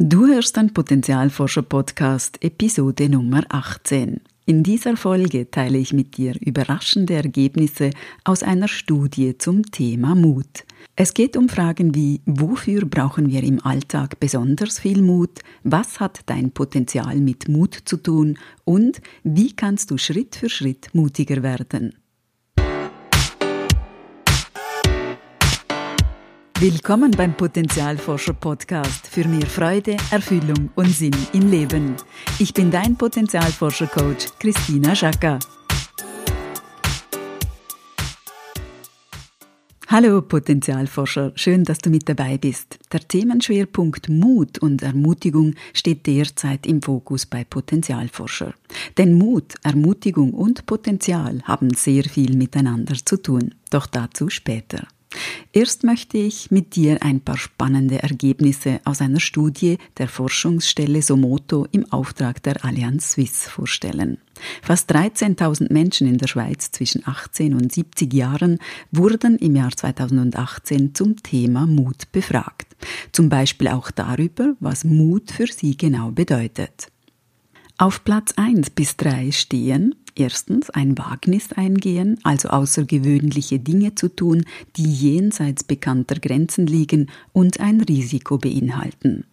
Du hörst den Potenzialforscher-Podcast, Episode Nummer 18. In dieser Folge teile ich mit dir überraschende Ergebnisse aus einer Studie zum Thema Mut. Es geht um Fragen wie, wofür brauchen wir im Alltag besonders viel Mut? Was hat dein Potenzial mit Mut zu tun? Und wie kannst du Schritt für Schritt mutiger werden? Willkommen beim Potenzialforscher Podcast für mehr Freude, Erfüllung und Sinn im Leben. Ich bin dein Potenzialforscher Coach Christina Schaka. Hallo Potenzialforscher, schön, dass du mit dabei bist. Der Themenschwerpunkt Mut und Ermutigung steht derzeit im Fokus bei Potenzialforscher. Denn Mut, Ermutigung und Potenzial haben sehr viel miteinander zu tun. Doch dazu später. Erst möchte ich mit dir ein paar spannende Ergebnisse aus einer Studie der Forschungsstelle Somoto im Auftrag der Allianz Suisse vorstellen. Fast 13.000 Menschen in der Schweiz zwischen 18 und 70 Jahren wurden im Jahr 2018 zum Thema Mut befragt. Zum Beispiel auch darüber, was Mut für sie genau bedeutet. Auf Platz 1 bis 3 stehen Erstens ein Wagnis eingehen, also außergewöhnliche Dinge zu tun, die jenseits bekannter Grenzen liegen und ein Risiko beinhalten.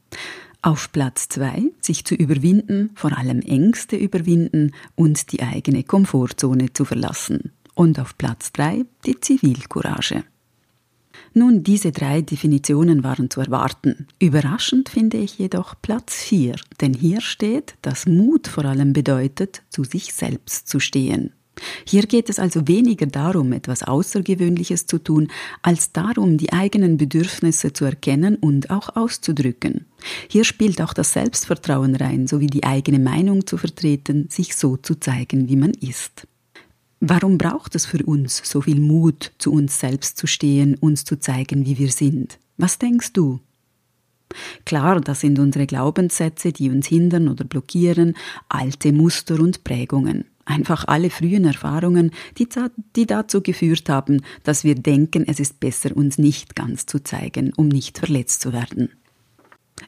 Auf Platz zwei sich zu überwinden, vor allem Ängste überwinden und die eigene Komfortzone zu verlassen. Und auf Platz drei die Zivilcourage. Nun, diese drei Definitionen waren zu erwarten. Überraschend finde ich jedoch Platz 4, denn hier steht, dass Mut vor allem bedeutet, zu sich selbst zu stehen. Hier geht es also weniger darum, etwas Außergewöhnliches zu tun, als darum, die eigenen Bedürfnisse zu erkennen und auch auszudrücken. Hier spielt auch das Selbstvertrauen rein, sowie die eigene Meinung zu vertreten, sich so zu zeigen, wie man ist. Warum braucht es für uns so viel Mut, zu uns selbst zu stehen, uns zu zeigen, wie wir sind? Was denkst du? Klar, das sind unsere Glaubenssätze, die uns hindern oder blockieren, alte Muster und Prägungen. Einfach alle frühen Erfahrungen, die, die, dazu geführt haben, dass wir denken, es ist besser, uns nicht ganz zu zeigen, um nicht verletzt zu werden.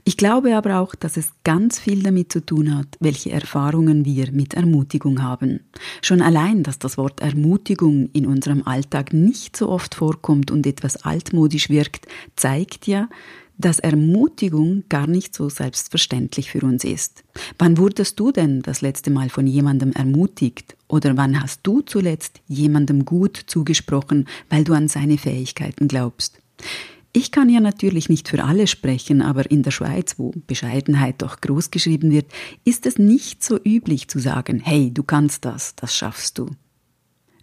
Ich glaube aber auch, dass es ganz viel damit zu tun hat, welche Erfahrungen wir mit Ermutigung haben. Schon allein, dass das Wort Ermutigung in unserem Alltag nicht so oft vorkommt und etwas altmodisch wirkt, zeigt ja, dass Ermutigung gar nicht so selbstverständlich für uns ist. Wann wurdest du denn das letzte Mal von jemandem ermutigt? Oder wann hast du zuletzt jemandem gut zugesprochen, weil du an seine Fähigkeiten glaubst? Ich kann ja natürlich nicht für alle sprechen, aber in der Schweiz, wo Bescheidenheit doch groß geschrieben wird, ist es nicht so üblich zu sagen, hey, du kannst das, das schaffst du.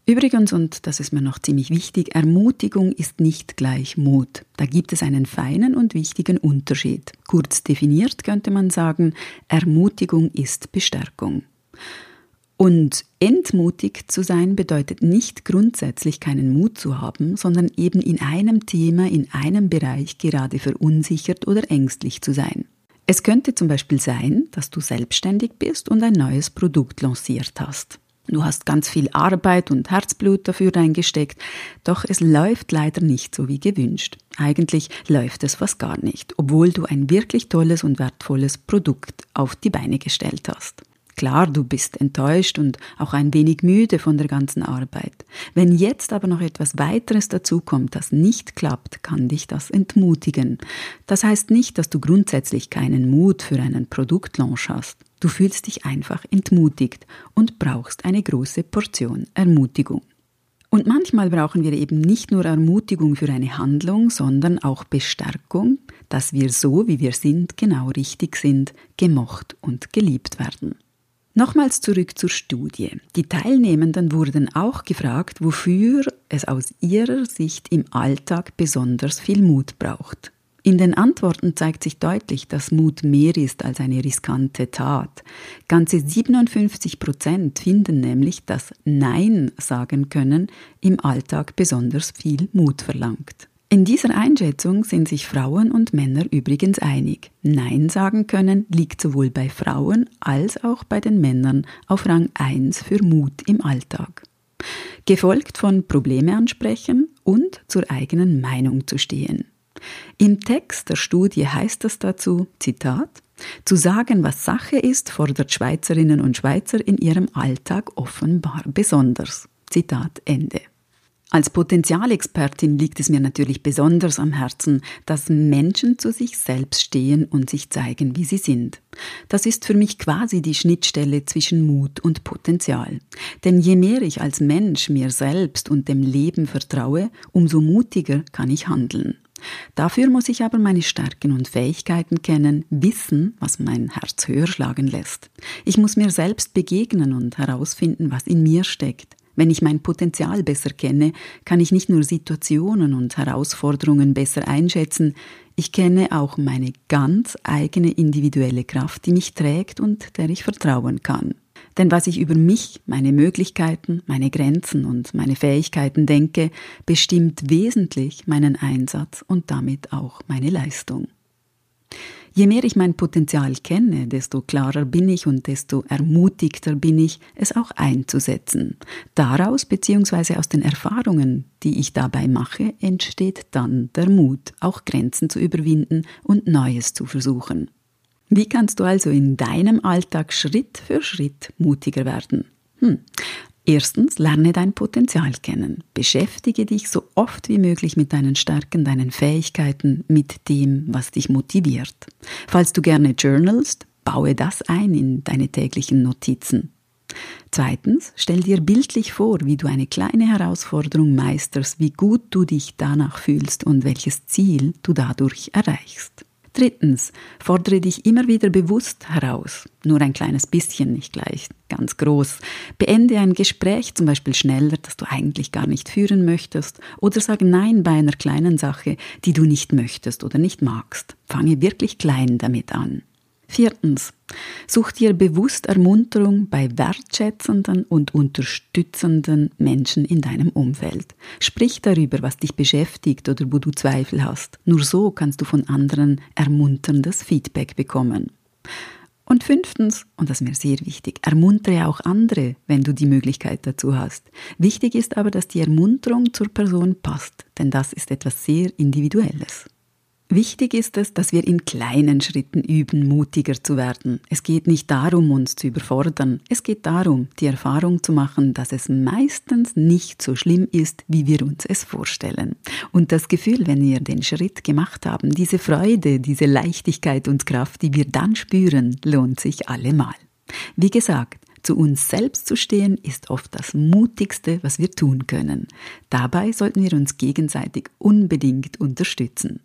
Übrigens, und das ist mir noch ziemlich wichtig, Ermutigung ist nicht gleich Mut. Da gibt es einen feinen und wichtigen Unterschied. Kurz definiert könnte man sagen, Ermutigung ist Bestärkung. Und entmutigt zu sein bedeutet nicht grundsätzlich keinen Mut zu haben, sondern eben in einem Thema, in einem Bereich gerade verunsichert oder ängstlich zu sein. Es könnte zum Beispiel sein, dass du selbstständig bist und ein neues Produkt lanciert hast. Du hast ganz viel Arbeit und Herzblut dafür reingesteckt, doch es läuft leider nicht so wie gewünscht. Eigentlich läuft es fast gar nicht, obwohl du ein wirklich tolles und wertvolles Produkt auf die Beine gestellt hast. Klar, du bist enttäuscht und auch ein wenig müde von der ganzen Arbeit. Wenn jetzt aber noch etwas weiteres dazukommt, das nicht klappt, kann dich das entmutigen. Das heißt nicht, dass du grundsätzlich keinen Mut für einen Produktlaunch hast. Du fühlst dich einfach entmutigt und brauchst eine große Portion Ermutigung. Und manchmal brauchen wir eben nicht nur Ermutigung für eine Handlung, sondern auch Bestärkung, dass wir so, wie wir sind, genau richtig sind, gemocht und geliebt werden. Nochmals zurück zur Studie. Die Teilnehmenden wurden auch gefragt, wofür es aus ihrer Sicht im Alltag besonders viel Mut braucht. In den Antworten zeigt sich deutlich, dass Mut mehr ist als eine riskante Tat. Ganze 57 Prozent finden nämlich, dass Nein sagen können im Alltag besonders viel Mut verlangt. In dieser Einschätzung sind sich Frauen und Männer übrigens einig. Nein sagen können liegt sowohl bei Frauen als auch bei den Männern auf Rang 1 für Mut im Alltag. Gefolgt von Probleme ansprechen und zur eigenen Meinung zu stehen. Im Text der Studie heißt es dazu, Zitat, zu sagen, was Sache ist, fordert Schweizerinnen und Schweizer in ihrem Alltag offenbar besonders. Zitat Ende. Als Potenzialexpertin liegt es mir natürlich besonders am Herzen, dass Menschen zu sich selbst stehen und sich zeigen, wie sie sind. Das ist für mich quasi die Schnittstelle zwischen Mut und Potenzial. Denn je mehr ich als Mensch mir selbst und dem Leben vertraue, umso mutiger kann ich handeln. Dafür muss ich aber meine Stärken und Fähigkeiten kennen, wissen, was mein Herz höher schlagen lässt. Ich muss mir selbst begegnen und herausfinden, was in mir steckt. Wenn ich mein Potenzial besser kenne, kann ich nicht nur Situationen und Herausforderungen besser einschätzen, ich kenne auch meine ganz eigene individuelle Kraft, die mich trägt und der ich vertrauen kann. Denn was ich über mich, meine Möglichkeiten, meine Grenzen und meine Fähigkeiten denke, bestimmt wesentlich meinen Einsatz und damit auch meine Leistung. Je mehr ich mein Potenzial kenne, desto klarer bin ich und desto ermutigter bin ich, es auch einzusetzen. Daraus bzw. aus den Erfahrungen, die ich dabei mache, entsteht dann der Mut, auch Grenzen zu überwinden und Neues zu versuchen. Wie kannst du also in deinem Alltag Schritt für Schritt mutiger werden? Hm. Erstens, lerne dein Potenzial kennen. Beschäftige dich so oft wie möglich mit deinen Stärken, deinen Fähigkeiten, mit dem, was dich motiviert. Falls du gerne journalst, baue das ein in deine täglichen Notizen. Zweitens, stell dir bildlich vor, wie du eine kleine Herausforderung meisterst, wie gut du dich danach fühlst und welches Ziel du dadurch erreichst. Drittens, fordere dich immer wieder bewusst heraus. Nur ein kleines bisschen, nicht gleich ganz groß. Beende ein Gespräch zum Beispiel schneller, das du eigentlich gar nicht führen möchtest. Oder sag Nein bei einer kleinen Sache, die du nicht möchtest oder nicht magst. Fange wirklich klein damit an. Viertens. Such dir bewusst Ermunterung bei wertschätzenden und unterstützenden Menschen in deinem Umfeld. Sprich darüber, was dich beschäftigt oder wo du Zweifel hast. Nur so kannst du von anderen ermunterndes Feedback bekommen. Und fünftens, und das ist mir sehr wichtig, ermuntere auch andere, wenn du die Möglichkeit dazu hast. Wichtig ist aber, dass die Ermunterung zur Person passt, denn das ist etwas sehr Individuelles. Wichtig ist es, dass wir in kleinen Schritten üben, mutiger zu werden. Es geht nicht darum, uns zu überfordern. Es geht darum, die Erfahrung zu machen, dass es meistens nicht so schlimm ist, wie wir uns es vorstellen. Und das Gefühl, wenn wir den Schritt gemacht haben, diese Freude, diese Leichtigkeit und Kraft, die wir dann spüren, lohnt sich allemal. Wie gesagt, zu uns selbst zu stehen, ist oft das Mutigste, was wir tun können. Dabei sollten wir uns gegenseitig unbedingt unterstützen.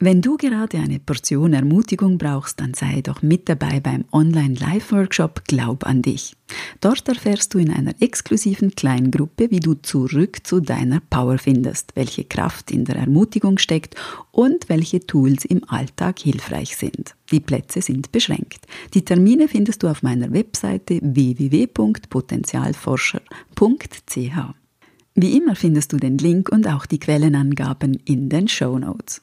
Wenn du gerade eine Portion Ermutigung brauchst, dann sei doch mit dabei beim Online-Live-Workshop Glaub an dich. Dort erfährst du in einer exklusiven kleinen Gruppe, wie du zurück zu deiner Power findest, welche Kraft in der Ermutigung steckt und welche Tools im Alltag hilfreich sind. Die Plätze sind beschränkt. Die Termine findest du auf meiner Webseite www.potenzialforscher.ch. Wie immer findest du den Link und auch die Quellenangaben in den Show Notes.